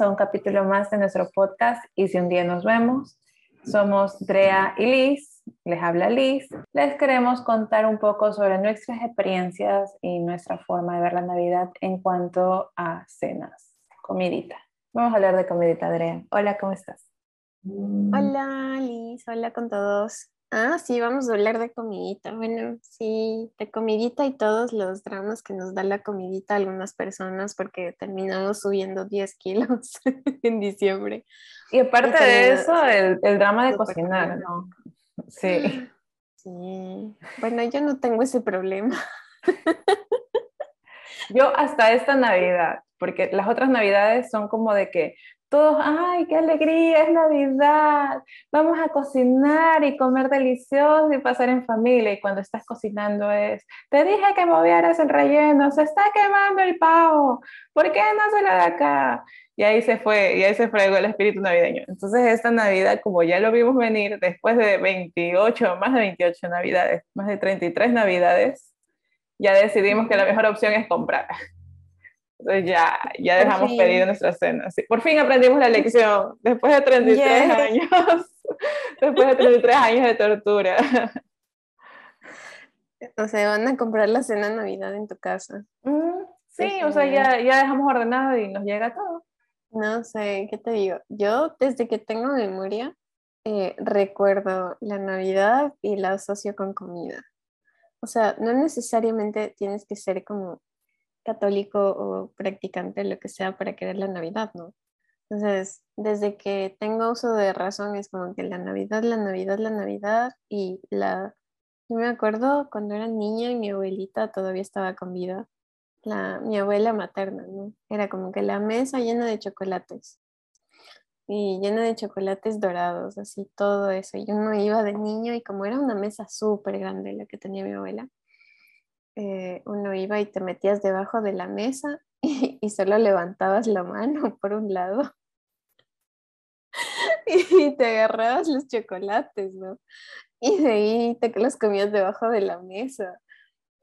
A un capítulo más de nuestro podcast Y si un día nos vemos. Somos Drea y Liz, les habla Liz. Les queremos contar un poco sobre nuestras experiencias y nuestra forma de ver la Navidad en cuanto a cenas, comidita. Vamos a hablar de comidita, Drea. Hola, ¿cómo estás? Hola Liz, hola con todos. Ah, sí, vamos a hablar de comidita. Bueno, sí, de comidita y todos los dramas que nos da la comidita a algunas personas porque terminamos subiendo 10 kilos en diciembre. Y aparte de eso, el, el drama de cocinar, ¿no? Sí. Sí. Bueno, yo no tengo ese problema. Yo hasta esta Navidad, porque las otras Navidades son como de que todos, ay, qué alegría, es Navidad, vamos a cocinar y comer delicioso y pasar en familia. Y cuando estás cocinando es, te dije que movieras el relleno, se está quemando el pavo, ¿por qué no se lo da acá? Y ahí se fue, y ahí se fregó el espíritu navideño. Entonces esta Navidad, como ya lo vimos venir, después de 28, más de 28 Navidades, más de 33 Navidades, ya decidimos que la mejor opción es comprar. Entonces ya, ya dejamos pedido nuestra cena. Por fin aprendimos la lección, después de 33 años, después de 33 años de tortura. O sea, van a comprar la cena de Navidad en tu casa. Mm, sí, o sea, ya, ya dejamos ordenado y nos llega todo. No sé, ¿qué te digo? Yo desde que tengo memoria eh, recuerdo la Navidad y la asocio con comida. O sea, no necesariamente tienes que ser como católico o practicante, lo que sea, para querer la Navidad, ¿no? Entonces, desde que tengo uso de razón, es como que la Navidad, la Navidad, la Navidad, y la... Yo me acuerdo cuando era niña y mi abuelita todavía estaba con vida, la, mi abuela materna, ¿no? Era como que la mesa llena de chocolates y llena de chocolates dorados, así todo eso. Y uno iba de niño y como era una mesa súper grande la que tenía mi abuela, eh, uno iba y te metías debajo de la mesa y, solo levantabas la mano por un lado y te agarrabas los chocolates, ¿no? Y de ahí te los comías debajo de la mesa.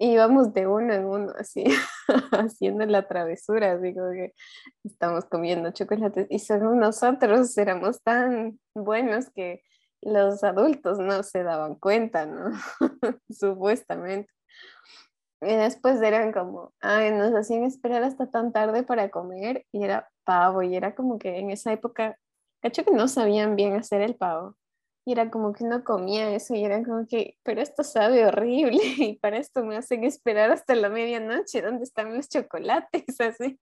Y íbamos de uno en uno, así, haciendo la travesura, digo que estamos comiendo chocolates. Y solo nosotros éramos tan buenos que los adultos no se daban cuenta, ¿no? Supuestamente. Y después eran como, ay, nos hacían esperar hasta tan tarde para comer y era pavo y era como que en esa época, cacho que no sabían bien hacer el pavo. Y era como que uno comía eso y era como que, pero esto sabe horrible y para esto me hacen esperar hasta la medianoche, ¿dónde están los chocolates? Así.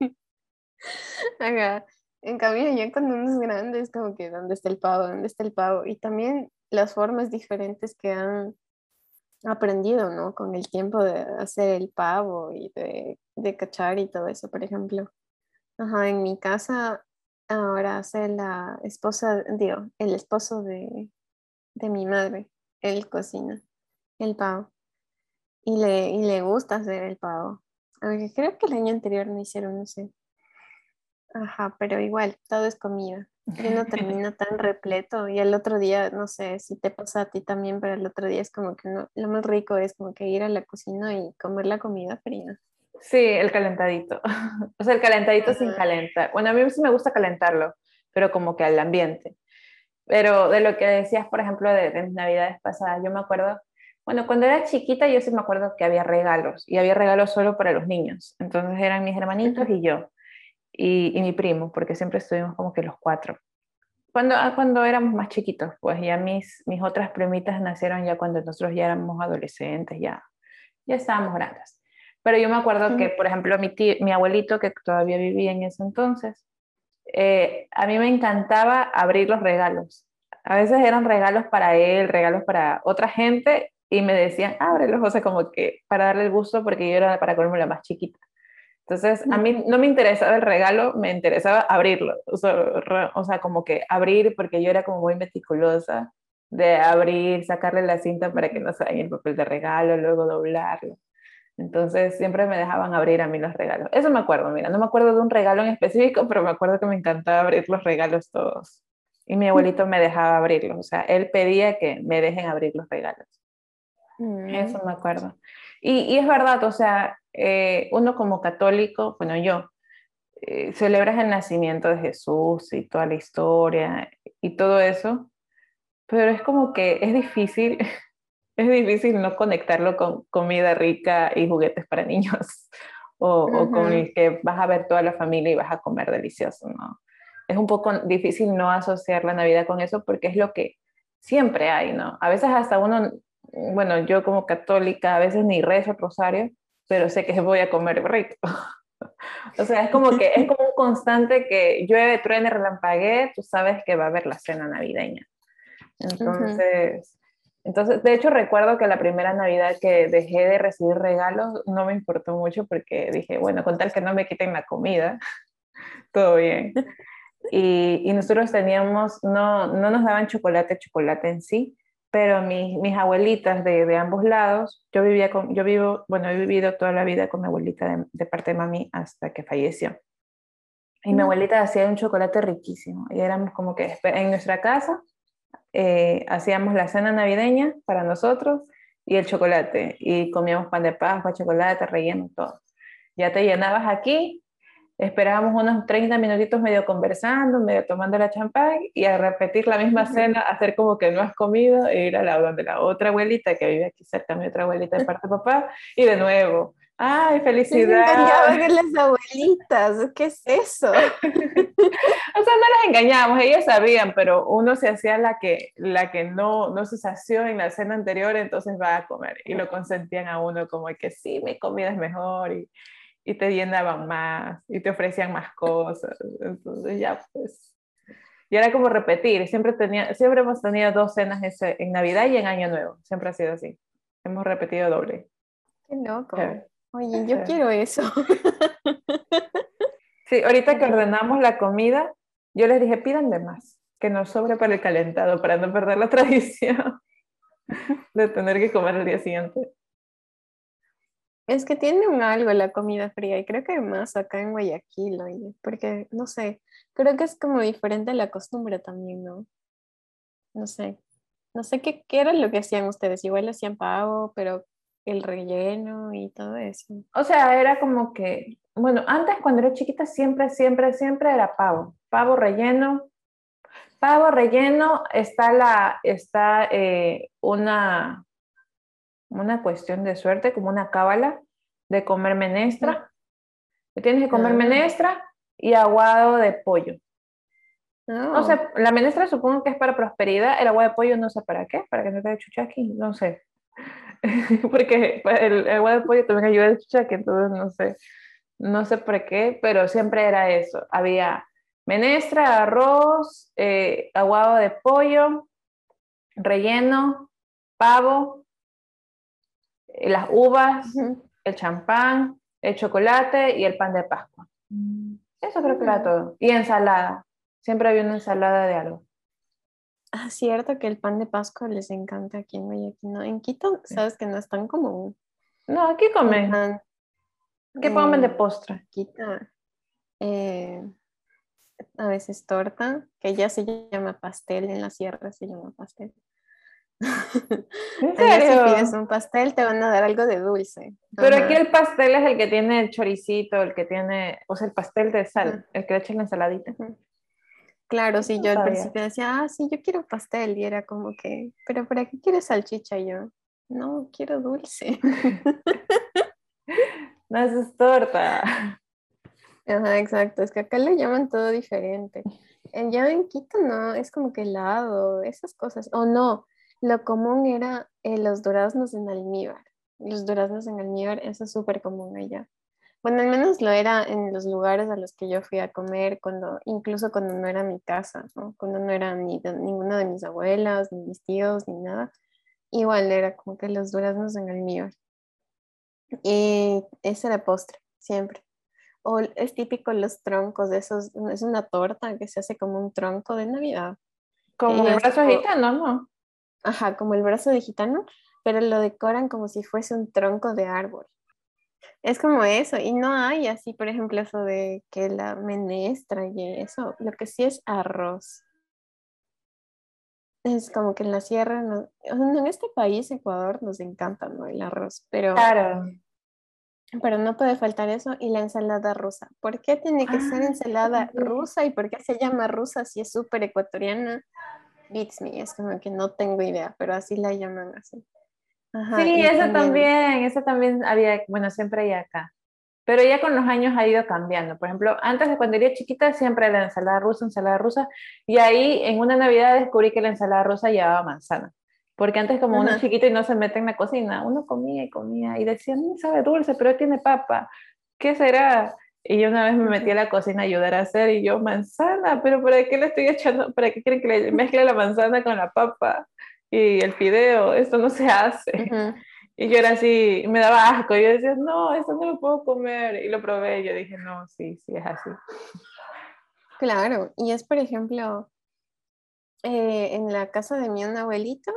En cambio, ya cuando uno es grande es como que, ¿dónde está el pavo? ¿Dónde está el pavo? Y también las formas diferentes que han aprendido, ¿no? Con el tiempo de hacer el pavo y de, de cachar y todo eso, por ejemplo. Ajá, en mi casa ahora hace la esposa, digo, el esposo de, de mi madre, él cocina el pavo y le, y le gusta hacer el pavo. Aunque creo que el año anterior no hicieron, no sé. Ajá, pero igual, todo es comida y no termina tan repleto y el otro día, no sé si te pasa a ti también, pero el otro día es como que no, lo más rico es como que ir a la cocina y comer la comida fría. Sí, el calentadito. O sea, el calentadito sin calentar. Bueno, a mí sí me gusta calentarlo, pero como que al ambiente. Pero de lo que decías, por ejemplo, de, de mis navidades pasadas, yo me acuerdo, bueno, cuando era chiquita yo sí me acuerdo que había regalos y había regalos solo para los niños. Entonces eran mis hermanitos y yo y, mi primo, porque siempre estuvimos como que los cuatro. Cuando, ah, cuando éramos más chiquitos, pues ya mis, mis otras primitas nacieron ya cuando nosotros ya éramos adolescentes, ya, ya estábamos grandes. Pero yo me acuerdo que, por ejemplo, mi, mi abuelito, que todavía vivía en ese entonces, eh, a mí me encantaba abrir los regalos. A veces eran regalos para él, regalos para otra gente, y me decían, ábrelos, o sea, como que para darle el gusto, porque yo era para comerme la más chiquita. Entonces, a mí no me interesaba el regalo, me interesaba abrirlo. O sea, como que abrir, porque yo era como muy meticulosa de abrir, sacarle la cinta para que no se el papel de regalo, luego doblarlo. Entonces, siempre me dejaban abrir a mí los regalos. Eso me acuerdo, mira, no me acuerdo de un regalo en específico, pero me acuerdo que me encantaba abrir los regalos todos. Y mi abuelito me dejaba abrirlos, o sea, él pedía que me dejen abrir los regalos. Mm. Eso me acuerdo. Y, y, es verdad, o sea, eh, uno como católico, bueno, yo, eh, celebras el nacimiento de Jesús y toda la historia y todo eso, pero es como que es difícil, es difícil no conectarlo con comida rica y juguetes para niños o, o con el que vas a ver toda la familia y vas a comer delicioso, ¿no? Es un poco difícil no asociar la Navidad con eso porque es lo que siempre hay, ¿no? A veces hasta uno, bueno, yo como católica a veces ni rezo el rosario, pero sé que voy a comer rico. o sea, es como que es como un constante que llueve, truene, relampaguee, tú sabes que va a haber la cena navideña. Entonces, entonces, de hecho recuerdo que la primera Navidad que dejé de recibir regalos no me importó mucho porque dije, bueno, con tal que no me quiten la comida, todo bien. Y, y nosotros teníamos, no, no nos daban chocolate, chocolate en sí, pero mis, mis abuelitas de, de, ambos lados, yo vivía con, yo vivo, bueno, he vivido toda la vida con mi abuelita de, parte de mami hasta que falleció. Y mi abuelita hacía un chocolate riquísimo y éramos como que en nuestra casa eh, hacíamos la cena navideña para nosotros y el chocolate y comíamos pan de pascua, chocolate, relleno, todo. Ya te llenabas aquí esperábamos unos 30 minutitos medio conversando, medio tomando la champán y a repetir la misma cena, hacer como que no has comido e ir a la donde la otra abuelita que vive aquí cerca, mi otra abuelita de parte de papá, y de nuevo. ¡Ay, felicidad! de las abuelitas, ¿qué es eso? o sea, no las engañamos, ellas sabían, pero uno se hacía la que, la que no, no se sació en la cena anterior, entonces va a comer. Y lo consentían a uno como que sí, mi comida es mejor. Y, y te llenaban más y te ofrecían más cosas. Entonces ya pues. Y era como repetir, siempre, tenía, siempre hemos tenido dos cenas en Navidad y en Año Nuevo, siempre ha sido así. Hemos repetido doble. Qué loco. Oye, yo quiero eso. Sí, ahorita que ordenamos la comida, yo les dije, pídanle más, que nos sobre para el calentado, para no perder la tradición de tener que comer el día siguiente. Es que tiene un algo la comida fría y creo que más acá en Guayaquil, oye, porque no sé, creo que es como diferente la costumbre también, ¿no? No sé, no sé qué, qué era lo que hacían ustedes, igual hacían pavo, pero el relleno y todo eso. O sea, era como que, bueno, antes cuando era chiquita siempre, siempre, siempre era pavo, pavo relleno. Pavo relleno está la, está eh, una, una cuestión de suerte, como una cábala de comer menestra. Tienes que comer ah. menestra y aguado de pollo. No sé, la menestra supongo que es para prosperidad, el agua de pollo no sé para qué, para que no te dé chuchaqui, no sé. Porque el, agua de pollo también ayuda al chuchaqui, entonces no sé. No sé por qué, pero siempre era eso. Había menestra, arroz, eh, aguado de pollo, relleno, pavo, las uvas, el champán, el chocolate y el pan de Pascua. Mm. Eso creo que era todo. Y ensalada. Siempre había una ensalada de algo. Ah, cierto que el pan de Pascua les encanta aquí en Guayaquil. ¿no? En Quito, sabes que no es tan común. No, aquí comen. ¿Qué comen de postre? Quito. Eh, a veces torta, que ya se llama pastel, en la sierra se llama pastel. ¿En serio? Si pides un pastel, te van a dar algo de dulce. Pero aquí el pastel es el que tiene el choricito, el que tiene, o sea, el pastel de sal, el que le echa la ensaladita. Claro, sí, yo al principio decía, ah, sí, yo quiero pastel, y era como que, pero ¿para qué quieres salchicha? Y yo, no, quiero dulce. no, eso es torta. Ajá, exacto, es que acá le llaman todo diferente. Ya en Quito no, es como que helado, esas cosas, o no, lo común era eh, los duraznos en almíbar. Los duraznos en almíbar, eso es súper común allá. Bueno, al menos lo era en los lugares a los que yo fui a comer, cuando, incluso cuando no era mi casa, ¿no? cuando no era ni ninguna de mis abuelas, ni mis tíos, ni nada. Igual era como que los duraznos en almíbar. Y ese era postre, siempre. O es típico los troncos de esos, es una torta que se hace como un tronco de Navidad. Como un brazo gitano, ¿no? Ajá, como el brazo de gitano, pero lo decoran como si fuese un tronco de árbol. Es como eso, y no hay así, por ejemplo, eso de que la menestra y eso, lo que sí es arroz. Es como que en la sierra, en este país, Ecuador, nos encanta ¿no? el arroz, pero claro. Pero no puede faltar eso y la ensalada rusa. ¿Por qué tiene que ser Ah, ensalada rusa y por qué se llama rusa si es súper ecuatoriana? Beats me, es como que no tengo idea, pero así la llaman así. Ajá, Sí, esa también, esa también había, bueno, siempre hay acá. Pero ya con los años ha ido cambiando. Por ejemplo, antes de cuando era chiquita, siempre la ensalada rusa, ensalada rusa. Y ahí en una Navidad descubrí que la ensalada rusa llevaba manzana. Porque antes como uno es chiquito y no se mete en la cocina, uno comía y comía y decía, no sabe dulce, pero tiene papa. ¿Qué será? Y yo una vez me metí a la cocina a ayudar a hacer y yo, manzana, pero ¿para qué le estoy echando? ¿Para qué quieren que le mezcle la manzana con la papa y el fideo? Esto no se hace. Y yo era así, me daba asco. Yo decía, no, esto no lo puedo comer. Y lo probé y yo dije, no, sí, sí, es así. Claro, y es por ejemplo, eh, en la casa de mi abuelito,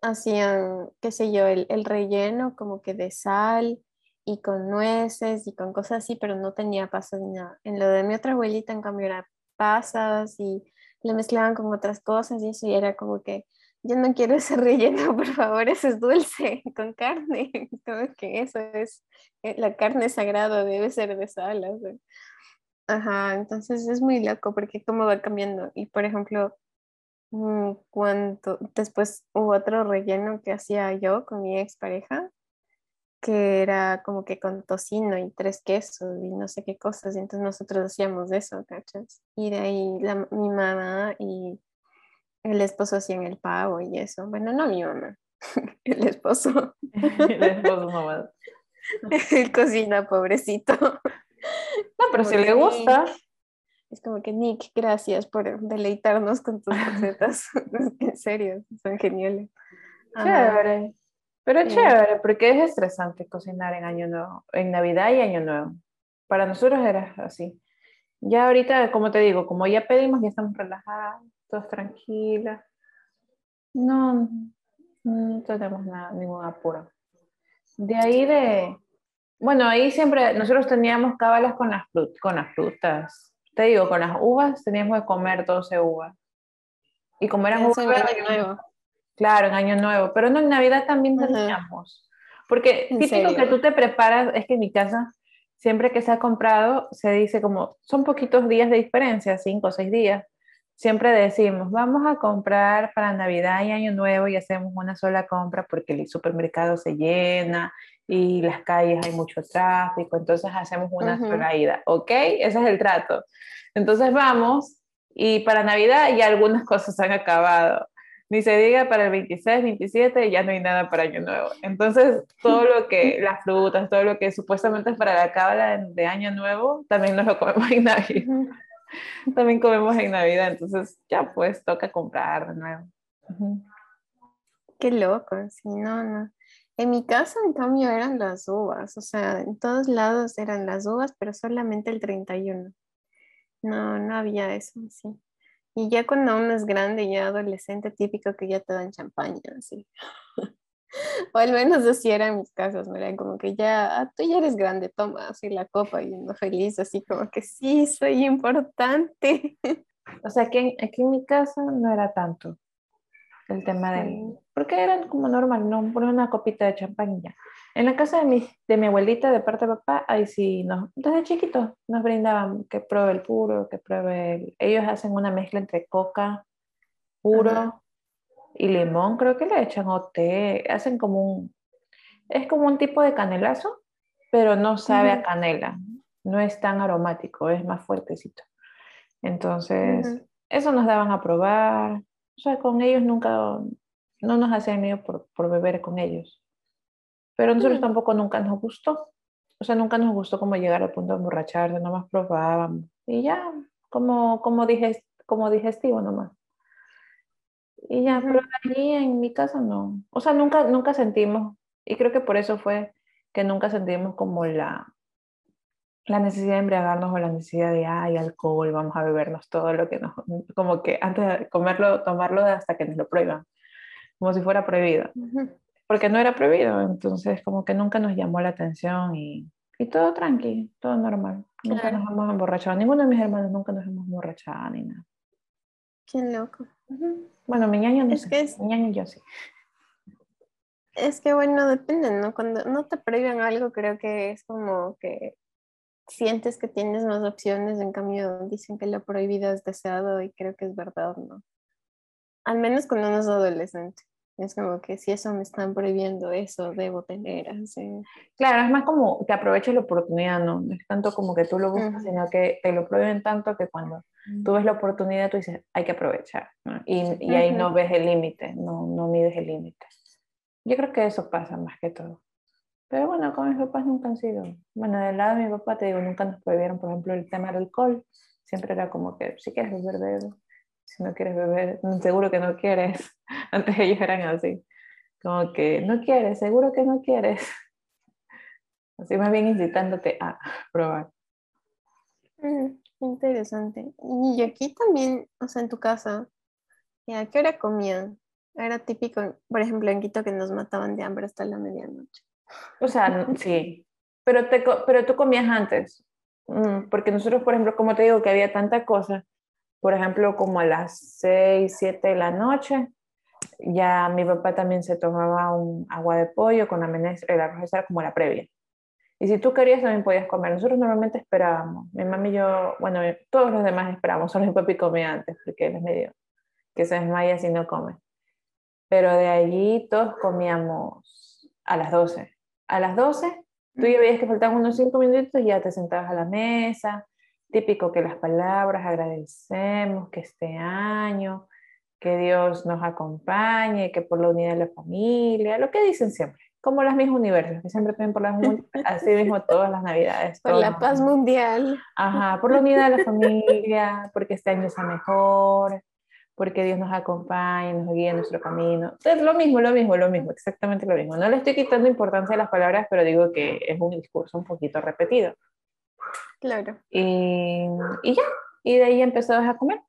hacían, qué sé yo, el, el relleno como que de sal y con nueces y con cosas así, pero no tenía pasas ni nada. En lo de mi otra abuelita, en cambio, era pasas y le mezclaban con otras cosas y eso, y era como que yo no quiero ese relleno, por favor, eso es dulce, con carne. Como que eso es, eh, la carne sagrada debe ser de sal. o sea. Ajá, entonces es muy loco porque cómo va cambiando. Y por ejemplo, mm, cuando después hubo otro relleno que hacía yo con mi expareja, que era como que con tocino y tres quesos y no sé qué cosas. Y entonces nosotros hacíamos eso, ¿cachas? Y de ahí la- mi mamá y el esposo hacían el pavo y eso. Bueno, no mi mamá, el esposo. Después nomás. Él cocina, pobrecito. No, pero Como si le gusta, Es como que Nick, gracias por deleitarnos con tus recetas. en serio, son geniales. Chévere. Pero Sí. chévere, porque es estresante cocinar en Año Nuevo, en Navidad y Año Nuevo. Para nosotros era así. Ya ahorita, como te digo, como ya pedimos, ya estamos relajados, todos tranquilos. No, no tenemos nada, ningún apuro. De ahí de, bueno, ahí siempre nosotros teníamos cábalas con las, frut- con las frutas. Te digo, con las uvas teníamos que comer 12 uvas. Y como eran uvas. Claro, en Año Nuevo, pero no en Navidad también teníamos. Porque ¿En típico que tú te preparas, es que en mi casa, siempre que se ha comprado, se dice como, son poquitos días de diferencia, cinco o seis días. Siempre decimos, vamos a comprar para Navidad y Año Nuevo y hacemos una sola compra porque el supermercado se llena y las calles hay mucho tráfico, entonces hacemos una Ujú. sola ida, ¿ok? Ese es el trato. Entonces vamos y para Navidad ya algunas cosas han acabado. Ni se diga para el 26, 27, ya no hay nada para Año Nuevo. Entonces, todo lo que, las frutas, todo lo que supuestamente es para la cábala de, Año Nuevo, también nos lo comemos en Navidad. También comemos en Navidad, entonces ya pues toca comprar de nuevo. Qué loco, sí, no, no. En mi casa, en cambio, eran las uvas, o sea, en todos lados eran las uvas, pero solamente el 31. No, no había eso, sí. Y ya cuando uno es grande, ya adolescente, típico que ya te dan champaña, así. O al menos así eran mis casos. Era como que ya, ah, tú ya eres grande, toma así la copa y uno feliz, así como que sí, soy importante. O sea, aquí en, aquí en mi casa no era tanto el tema del... Porque eran como normal, no una copita de champán y ya. En la casa de mi, de mi abuelita, de parte de papá, ahí sí, nos, desde chiquitos nos brindaban que pruebe el puro, que pruebe el... Ellos hacen una mezcla entre coca puro Ajá. y limón, creo que le echan o té, hacen como un... Es como un tipo de canelazo, pero no sabe a Ujú. canela, no es tan aromático, es más fuertecito. Entonces, Ujú. eso nos daban a probar. O sea, con ellos nunca, no nos hacían lío por, por beber con ellos. Pero a nosotros Mm. tampoco nunca nos gustó. O sea, nunca nos gustó como llegar al punto de emborracharse, nomás probábamos. Y ya, como, como, diges- como digestivo nomás. Y ya, Ujú. pero allí en mi casa no. O sea, nunca, nunca sentimos, y creo que por eso fue que nunca sentimos como la, la necesidad de embriagarnos o la necesidad de, ay, alcohol, vamos a bebernos todo lo que nos, como que antes de comerlo, tomarlo hasta que nos lo prohíban, como si fuera prohibido, porque no era prohibido, entonces como que nunca nos llamó la atención y, y todo tranqui, todo normal, nunca Claro. nos hemos emborrachado, ninguno de mis hermanos nunca nos hemos emborrachado ni nada. Qué loco. Bueno, mi ñaño no Es sé, que es- mi ñaño y yo sí. Es que bueno, depende, ¿no? Cuando no te prohíben algo, creo que es como que sientes que tienes más opciones, en cambio dicen que lo prohibido es deseado y creo que es verdad, ¿no? Al menos cuando uno es adolescente. Es como que si eso me están prohibiendo, eso debo tener. Así. Claro, es más como que aproveches la oportunidad, ¿no? No es tanto como que tú lo buscas, sino que te lo prohíben tanto que cuando tú ves la oportunidad, tú dices, hay que aprovechar, ¿no? y, y, ahí no ves el límite, no, no mides el límite. Yo creo que eso pasa más que todo. Pero bueno, con mis papás nunca han sido. Bueno, del lado de mi papá, te digo, nunca nos prohibieron, por ejemplo, el tema del alcohol. Siempre era como que, si quieres beber, bebe. Si no quieres beber, seguro que no quieres. Antes ellos eran así. Como que, no quieres, seguro que no quieres. Así más bien incitándote a probar. Mm, interesante. Y aquí también, o sea, en tu casa, ¿a qué hora comían? Era típico, por ejemplo, en Quito que nos mataban de hambre hasta la medianoche. O sea, sí, pero, te, pero tú comías antes, mm, porque nosotros, por ejemplo, como te digo, que había tanta cosa, por ejemplo, como a las 6, 7 de la noche, ya mi papá también se tomaba un agua de pollo con la menestra, el arroz era como la previa. Y si tú querías, también podías comer. Nosotros normalmente esperábamos. Mi mamá y yo, bueno, todos los demás esperábamos, solo mi papi comía antes, porque él es medio que se desmaya si no come. Pero de allí todos comíamos a las 12 a las 12, tú ya veías que faltaban unos 5 minutos y ya te sentabas a la mesa. Típico que las palabras, agradecemos que este año, que Dios nos acompañe, que por la unidad de la familia, lo que dicen siempre, como las mismas universos, que siempre piden por las así mismo todas las navidades. Por la paz mundial. Ajá, por la unidad de la familia, porque este año sea mejor, porque Dios nos acompaña, nos guía en nuestro camino. Es lo mismo, lo mismo, lo mismo, exactamente lo mismo. No le estoy quitando importancia a las palabras, pero digo que es un discurso un poquito repetido. Claro. Y, y ya, y de ahí empezabas a comer.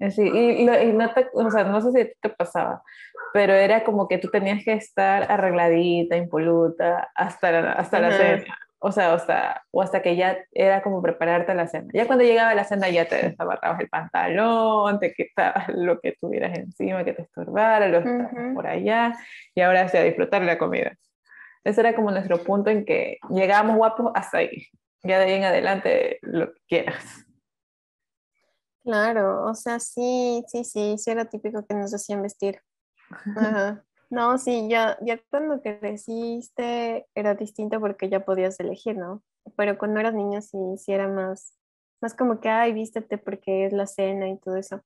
Así, y, y no, o sea, no sé si te pasaba, pero era como que tú tenías que estar arregladita, impoluta, hasta la, hasta la cena o sea, hasta, o hasta que ya era como prepararte la cena. Ya cuando llegaba la cena ya te desabarrabas el pantalón, te quitabas lo que tuvieras encima que te estorbara, lo uh por allá, y ahora sí a disfrutar la comida. Ese era como nuestro punto en que llegábamos guapos hasta ahí. Ya de ahí en adelante lo que quieras. Claro, o sea, sí, sí, sí, sí era típico que nos hacían vestir. Ajá. No, sí, ya, ya cuando creciste era distinto porque ya podías elegir, ¿no? Pero cuando eras niño sí, sí era más, más como que, ay, vístete porque es la cena y todo eso.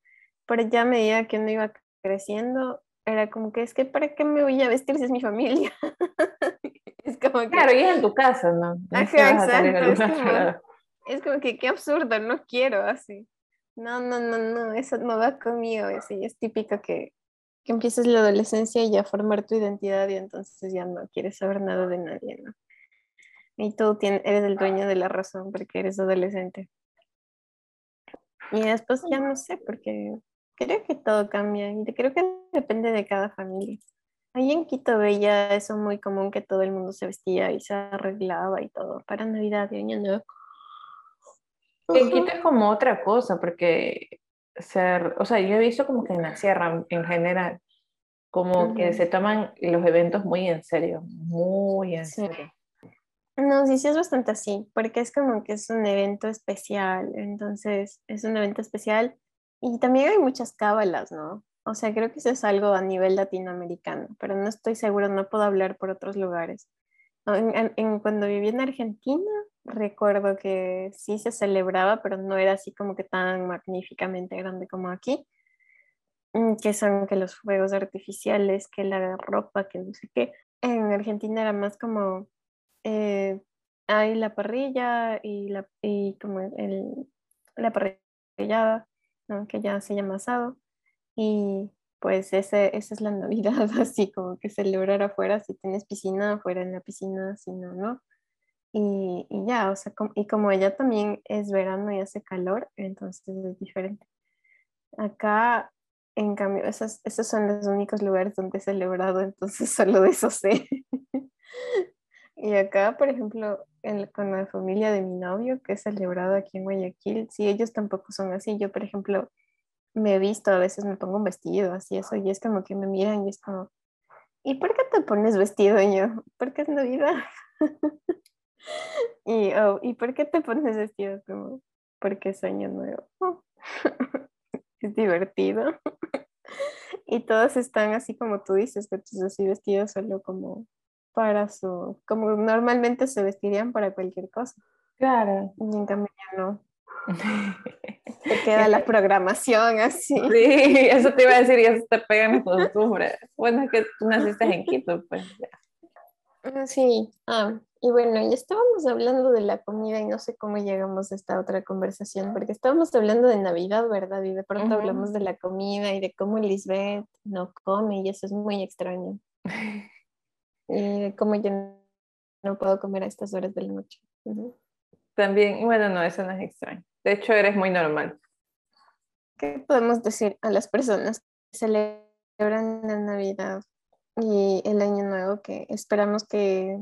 Pero ya a medida que uno iba creciendo, era como que es que, ¿para qué me voy a vestir si es mi familia? es como que... Claro, y es en tu casa, ¿no? Ajá, exacto. Es como, es como, que qué absurdo, no quiero así. No, no, no, no, eso no va conmigo. Sí, es típico que que empieces la adolescencia y ya formar tu identidad y entonces ya no quieres saber nada de nadie, ¿no? Y tú tienes, eres el dueño de la razón porque eres adolescente. Y después ya no sé, porque creo que todo cambia y creo que depende de cada familia. Ahí en Quito veía eso muy común que todo el mundo se vestía y se arreglaba y todo para Navidad y Año Nuevo. En Quito es como otra cosa, porque ser, o sea, yo he visto como que en la sierra en general, como que se toman los eventos muy en serio, muy en serio. No, sí, sí es bastante así, porque es como que es un evento especial, entonces es un evento especial y también hay muchas cábalas, ¿no? O sea, creo que eso es algo a nivel latinoamericano, pero no estoy seguro, no puedo hablar por otros lugares. En, cuando viví en Argentina, recuerdo que sí se celebraba, pero no era así como que tan magníficamente grande como aquí, mm, que son que los fuegos artificiales, que la ropa, que no sé qué. En Argentina era más como, eh, hay la parrilla y, la, y como el, la parrillada, que ya se llama asado, y pues ese, esa es la Navidad, así como que celebrar afuera, si tienes piscina, afuera en la piscina, si no, no. Y, y ya, o sea, y como ella también es verano y hace calor, entonces es diferente. Acá, en cambio, esos, esos son los únicos lugares donde he celebrado, entonces solo de eso sé. y acá, por ejemplo, con la familia de mi novio, que he celebrado aquí en Guayaquil, sí, ellos tampoco son así. Yo, por ejemplo, me he visto, a veces me pongo un vestido, así eso, y es como que me miran y es como, ¿y por qué te pones vestido yo? Porque es Navidad. y, oh, ¿y por qué te pones vestido como? Porque es año nuevo. es divertido. y todos están así como tú dices, así vestidos solo como para su, como normalmente se vestirían para cualquier cosa. Claro. Y en cambio no. Te queda la programación así. Sí, eso te iba a decir y eso te pega en costumbre. Bueno, es que tú naciste en Quito, pues ah, Sí, ah, y bueno, ya estábamos hablando de la comida y no sé cómo llegamos a esta otra conversación, porque estábamos hablando de Navidad, ¿verdad? Y de pronto hablamos de la comida y de cómo Lisbeth no come y eso es muy extraño. y de cómo yo no puedo comer a estas horas de la noche. También, bueno, no, eso no es extraño. De hecho, eres muy normal. ¿Qué podemos decir a las personas que celebran la Navidad y el Año Nuevo? Que esperamos que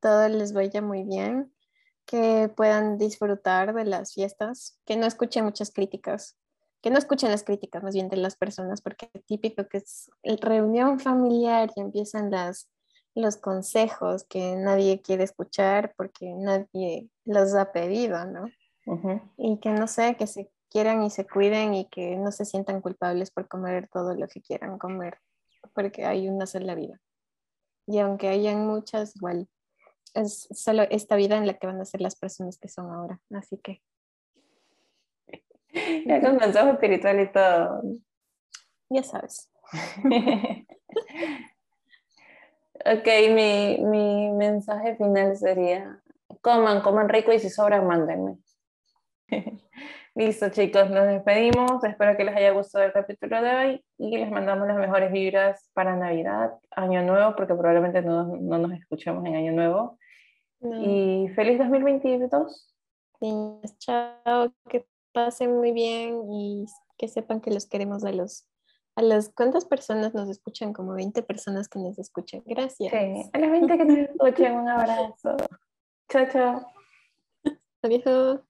todo les vaya muy bien, que puedan disfrutar de las fiestas, que no escuchen muchas críticas, que no escuchen las críticas más bien de las personas, porque típico que es reunión familiar y empiezan las los consejos que nadie quiere escuchar porque nadie los ha pedido, ¿no? Y que no sé, que se quieran y se cuiden y que no se sientan culpables por comer todo lo que quieran comer, porque hay una sola vida. Y aunque hayan muchas, igual es solo esta vida en la que van a ser las personas que son ahora. Así que. Es un consejo espiritual y todo. Ya sabes. Ok, mi, mi mensaje final sería, coman, coman rico y si sobran, mándenme. Listo, chicos, nos despedimos. Espero que les haya gustado el capítulo de hoy y les mandamos las mejores vibras para Navidad, Año Nuevo, porque probablemente no, no nos escuchemos en Año Nuevo. Y feliz 2022. chao, que pasen muy bien y que sepan que los queremos a los a las cuántas personas nos escuchan, como 20 personas que nos escuchan. Gracias. Sí, a las 20 que nos escuchan, un abrazo. Chao, chao. Adiós.